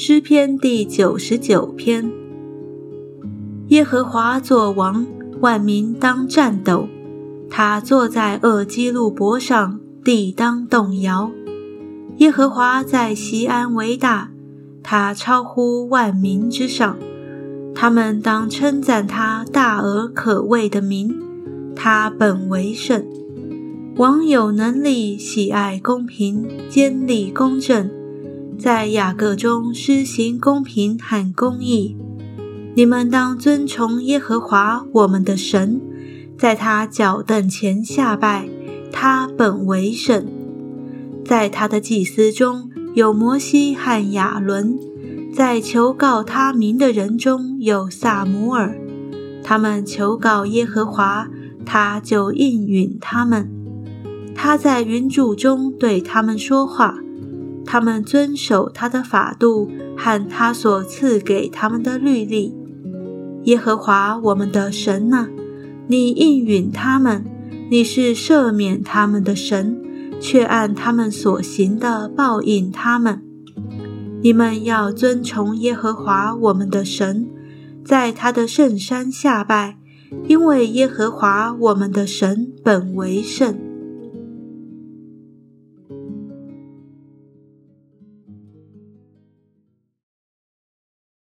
诗篇第九十九篇。耶和华作王，万民当战斗。他坐在恶基路伯上，地当动摇。耶和华在西安为大，他超乎万民之上。他们当称赞他大而可畏的名，他本为圣。王有能力，喜爱公平，坚立公正，在雅各中施行公平和公义。你们当尊崇耶和华我们的神，在他脚凳前下拜，他本为圣。在他的祭司中有摩西和亚伦。在求告他名的人中有萨姆尔，他们求告耶和华，他就应允他们。他在云柱中对他们说话，他们遵守他的法度和他所赐给他们的律例。耶和华我们的神啊，你应允他们，你是赦免他们的神，却按他们所行的报应他们。你们要尊崇耶和华我们的神，在他的圣山下拜，因为耶和华我们的神本为圣。